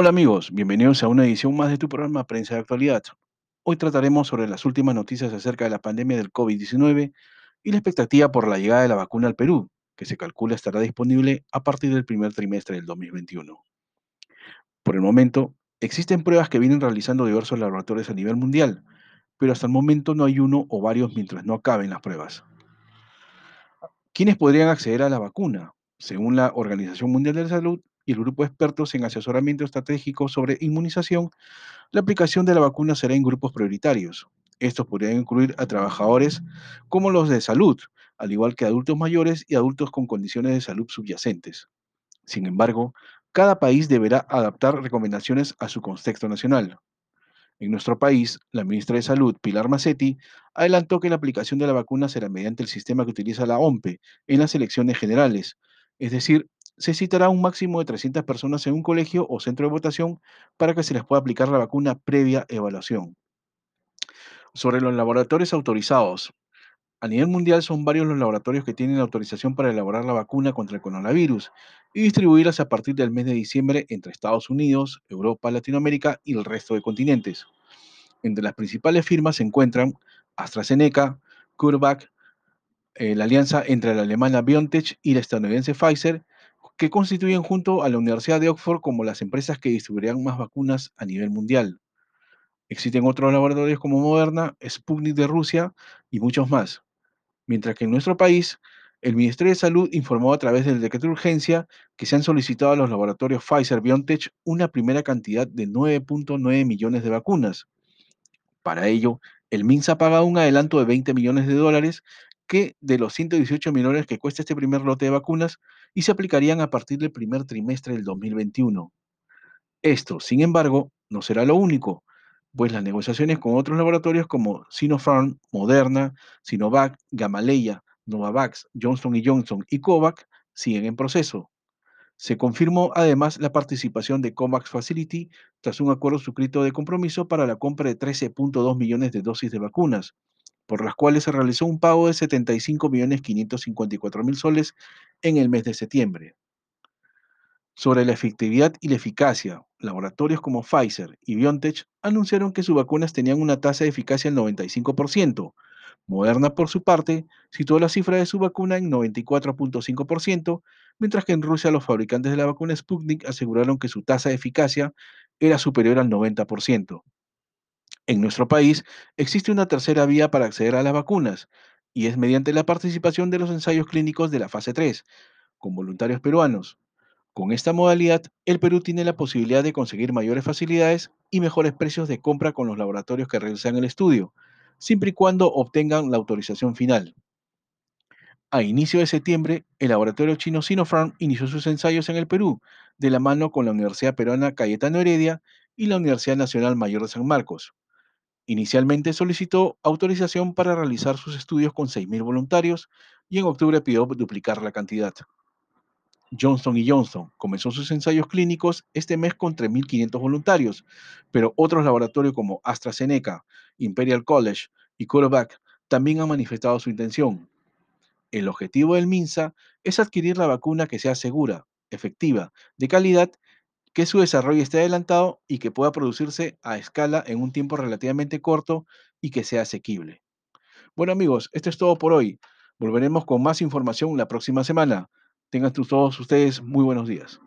Hola amigos, bienvenidos a una edición más de tu programa Prensa de Actualidad. Hoy trataremos sobre las últimas noticias acerca de la pandemia del COVID-19 y la expectativa por la llegada de la vacuna al Perú, que se calcula estará disponible a partir del primer trimestre del 2021. Por el momento, existen pruebas que vienen realizando diversos laboratorios a nivel mundial, pero hasta el momento no hay uno o varios mientras no acaben las pruebas. ¿Quiénes podrían acceder a la vacuna? Según la Organización Mundial de la Salud y el grupo de expertos en asesoramiento estratégico sobre inmunización, la aplicación de la vacuna será en grupos prioritarios. Estos podrían incluir a trabajadores como los de salud, al igual que adultos mayores y adultos con condiciones de salud subyacentes. Sin embargo, cada país deberá adaptar recomendaciones a su contexto nacional. En nuestro país, la ministra de Salud, Pilar Macetti, adelantó que la aplicación de la vacuna será mediante el sistema que utiliza la OMPE en las elecciones generales, es decir, se citará un máximo de 300 personas en un colegio o centro de votación para que se les pueda aplicar la vacuna previa evaluación. Sobre los laboratorios autorizados, a nivel mundial son varios los laboratorios que tienen autorización para elaborar la vacuna contra el coronavirus y distribuirlas a partir del mes de diciembre entre Estados Unidos, Europa, Latinoamérica y el resto de continentes. Entre las principales firmas se encuentran AstraZeneca, CureVac, eh, la alianza entre la alemana BioNTech y la estadounidense Pfizer, que constituyen junto a la Universidad de Oxford como las empresas que distribuirán más vacunas a nivel mundial. Existen otros laboratorios como Moderna, Sputnik de Rusia y muchos más. Mientras que en nuestro país, el Ministerio de Salud informó a través del decreto de urgencia que se han solicitado a los laboratorios Pfizer BioNTech una primera cantidad de 9.9 millones de vacunas. Para ello, el MINSA ha pagado un adelanto de 20 millones de dólares que de los 118 millones que cuesta este primer lote de vacunas y se aplicarían a partir del primer trimestre del 2021. Esto, sin embargo, no será lo único, pues las negociaciones con otros laboratorios como Sinopharm, Moderna, Sinovac, Gamaleya, Novavax, Johnson Johnson y COVAX siguen en proceso. Se confirmó además la participación de COVAX Facility tras un acuerdo suscrito de compromiso para la compra de 13.2 millones de dosis de vacunas, por las cuales se realizó un pago de 75.554.000 soles en el mes de septiembre. Sobre la efectividad y la eficacia, laboratorios como Pfizer y BioNTech anunciaron que sus vacunas tenían una tasa de eficacia del 95%. Moderna, por su parte, situó la cifra de su vacuna en 94.5%, mientras que en Rusia los fabricantes de la vacuna Sputnik aseguraron que su tasa de eficacia era superior al 90%. En nuestro país existe una tercera vía para acceder a las vacunas, y es mediante la participación de los ensayos clínicos de la fase 3, con voluntarios peruanos. Con esta modalidad, el Perú tiene la posibilidad de conseguir mayores facilidades y mejores precios de compra con los laboratorios que realizan el estudio, siempre y cuando obtengan la autorización final. A inicio de septiembre, el laboratorio chino Sinopharm inició sus ensayos en el Perú, de la mano con la Universidad Peruana Cayetano Heredia y la Universidad Nacional Mayor de San Marcos. Inicialmente solicitó autorización para realizar sus estudios con 6.000 voluntarios y en octubre pidió duplicar la cantidad. Johnson Johnson comenzó sus ensayos clínicos este mes con 3.500 voluntarios, pero otros laboratorios como AstraZeneca, Imperial College y CureVac también han manifestado su intención. El objetivo del MINSA es adquirir la vacuna que sea segura, efectiva, de calidad, que su desarrollo esté adelantado y que pueda producirse a escala en un tiempo relativamente corto y que sea asequible. Bueno amigos, esto es todo por hoy. Volveremos con más información la próxima semana. Tengan todos ustedes muy buenos días.